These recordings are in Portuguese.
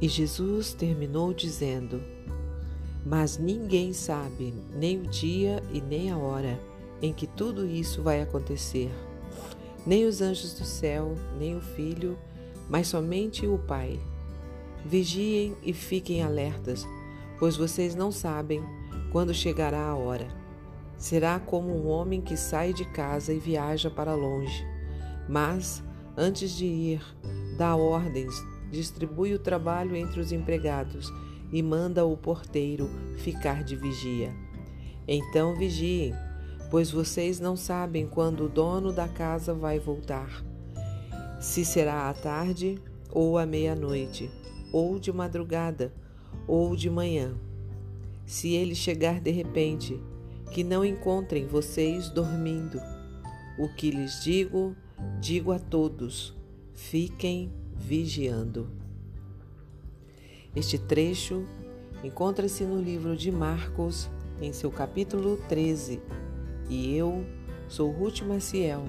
E Jesus terminou dizendo: Mas ninguém sabe nem o dia e nem a hora em que tudo isso vai acontecer. Nem os anjos do céu, nem o Filho, mas somente o Pai. Vigiem e fiquem alertas, pois vocês não sabem quando chegará a hora. Será como um homem que sai de casa e viaja para longe, mas, antes de ir, dá ordens, distribui o trabalho entre os empregados e manda o porteiro ficar de vigia. Então vigiem, pois vocês não sabem quando o dono da casa vai voltar. Se será à tarde ou à meia-noite, ou de madrugada, ou de manhã. Se ele chegar de repente, que não encontrem vocês dormindo. O que lhes digo, digo a todos: fiquem vigiando. Este trecho encontra-se no livro de Marcos, em seu capítulo 13, e eu sou Ruth Maciel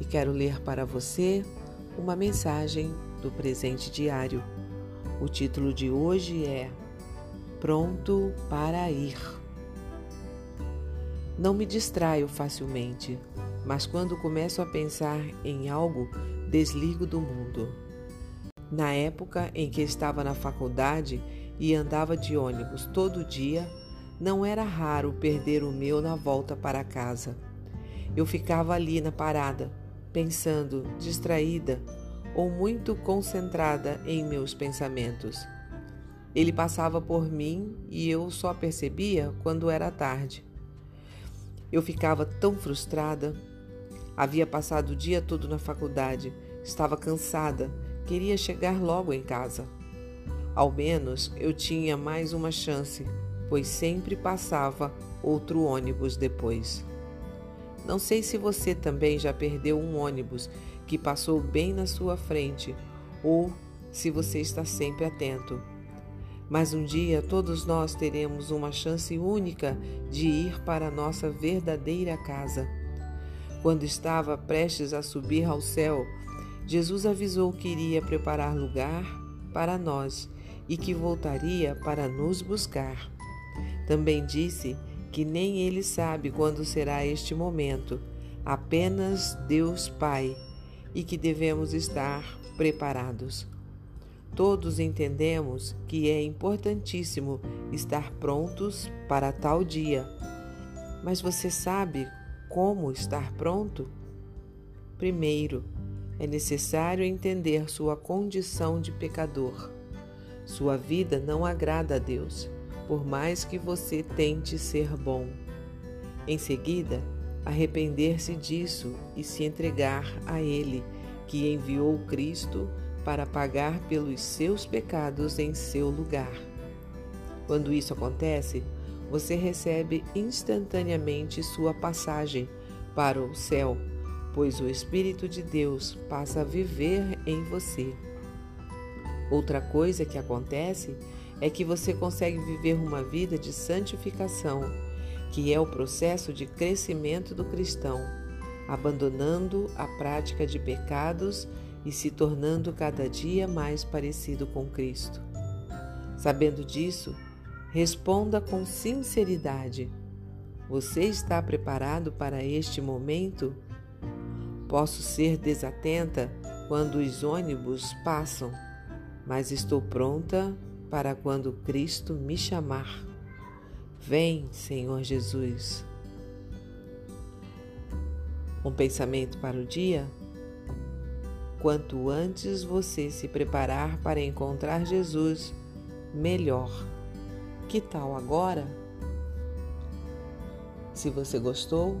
e quero ler para você uma mensagem do presente diário. O título de hoje é Pronto para ir. Não me distraio facilmente, mas quando começo a pensar em algo, desligo do mundo. Na época em que estava na faculdade e andava de ônibus todo dia, não era raro perder o meu na volta para casa. Eu ficava ali na parada, pensando, distraída ou muito concentrada em meus pensamentos. Ele passava por mim e eu só percebia quando era tarde. Eu ficava tão frustrada. Havia passado o dia todo na faculdade, estava cansada, queria chegar logo em casa. Ao menos eu tinha mais uma chance, pois sempre passava outro ônibus depois. Não sei se você também já perdeu um ônibus que passou bem na sua frente ou se você está sempre atento. Mas um dia todos nós teremos uma chance única de ir para a nossa verdadeira casa. Quando estava prestes a subir ao céu, Jesus avisou que iria preparar lugar para nós e que voltaria para nos buscar. Também disse que nem ele sabe quando será este momento, apenas Deus Pai, e que devemos estar preparados. Todos entendemos que é importantíssimo estar prontos para tal dia. Mas você sabe como estar pronto? Primeiro, é necessário entender sua condição de pecador. Sua vida não agrada a Deus por mais que você tente ser bom. Em seguida, arrepender-se disso e se entregar a Ele, que enviou Cristo para pagar pelos seus pecados em seu lugar. Quando isso acontece, você recebe instantaneamente sua passagem para o céu, pois o Espírito de Deus passa a viver em você. Outra coisa que acontece é que você consegue viver uma vida de santificação, que é o processo de crescimento do cristão, abandonando a prática de pecados e se tornando cada dia mais parecido com Cristo. Sabendo disso, responda com sinceridade: Você está preparado para este momento? Posso ser desatenta quando os ônibus passam, mas estou pronta para quando Cristo me chamar. Vem, Senhor Jesus. Um pensamento para o dia? Quanto antes você se preparar para encontrar Jesus, melhor. Que tal agora? Se você gostou,